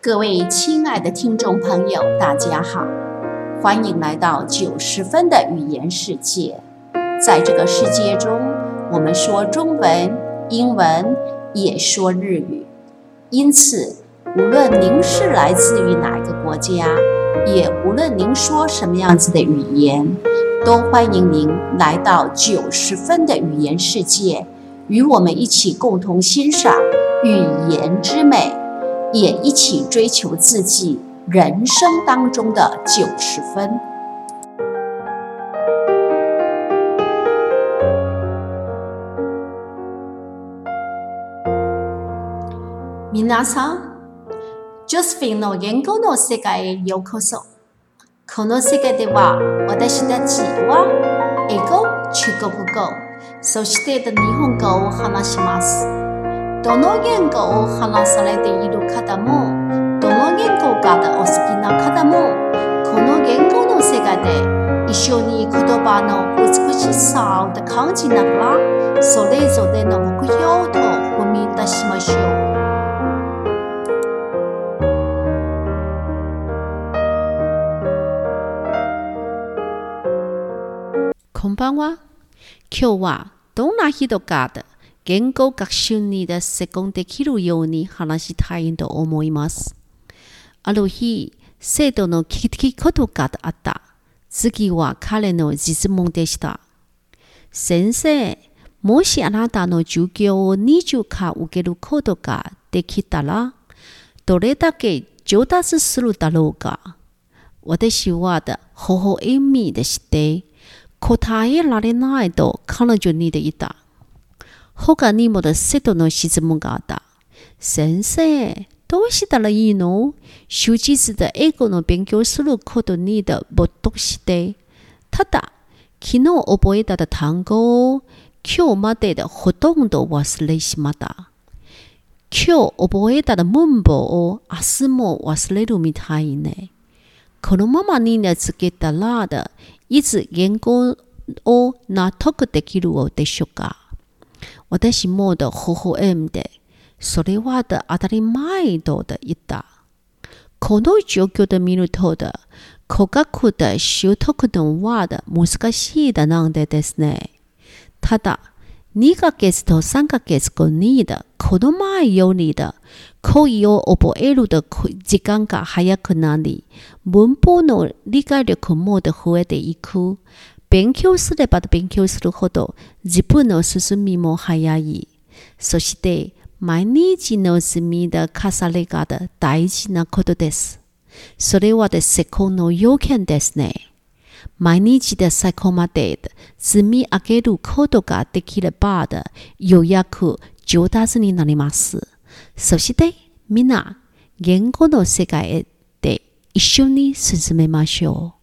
各位亲爱的听众朋友，大家好，欢迎来到九十分的语言世界。在这个世界中，我们说中文、英文，也说日语。因此，无论您是来自于哪个国家，也无论您说什么样子的语言，都欢迎您来到九十分的语言世界，与我们一起共同欣赏语言之美。也一起追求自己人生当中的九十分。皆さん、ジョセフィンの言語の世界へようこそ。この世界では私たちは英語、中国語、そして日本語を話します。 どの言語を話されている方も、どの言語がお好きな方も、この言語の世界で一緒に言葉の美しさを感じながら、それぞれの目標と踏み出しましょう。こんばんは。今日はどんな人か言語学習にで成功できるように話したいと思います。ある日、生徒の聞きことがあった。次は彼の質問でした。先生、もしあなたの授業を20回受けることができたら、どれだけ上達するだろうか私は微笑みでして、答えられないと彼女に言った。他にも生徒の質問があった。先生、どうしたらいいの終日で英語の勉強することに没頭して、ただ、昨日覚えた単語を今日まででほとんど忘れしまった。今日覚えた文法を明日も忘れるみたいね。このままにつけたらで、いつ言語を納得できるでしょうか私も的微笑んで、それは当たり前と言った。この状況で見ると、語学で習得のは難しいだなんでですね。ただ、2ヶ月と3ヶ月後にこの前より恋を覚える時間が早くなり、文法の理解力も増えていく。勉強すれば勉強するほど自分の進みも早い。そして毎日の積みで重ねが大事なことです。それは成功の要件ですね。毎日で最後まで積み上げることができればようやく上達になります。そしてみんな言語の世界で一緒に進めましょう。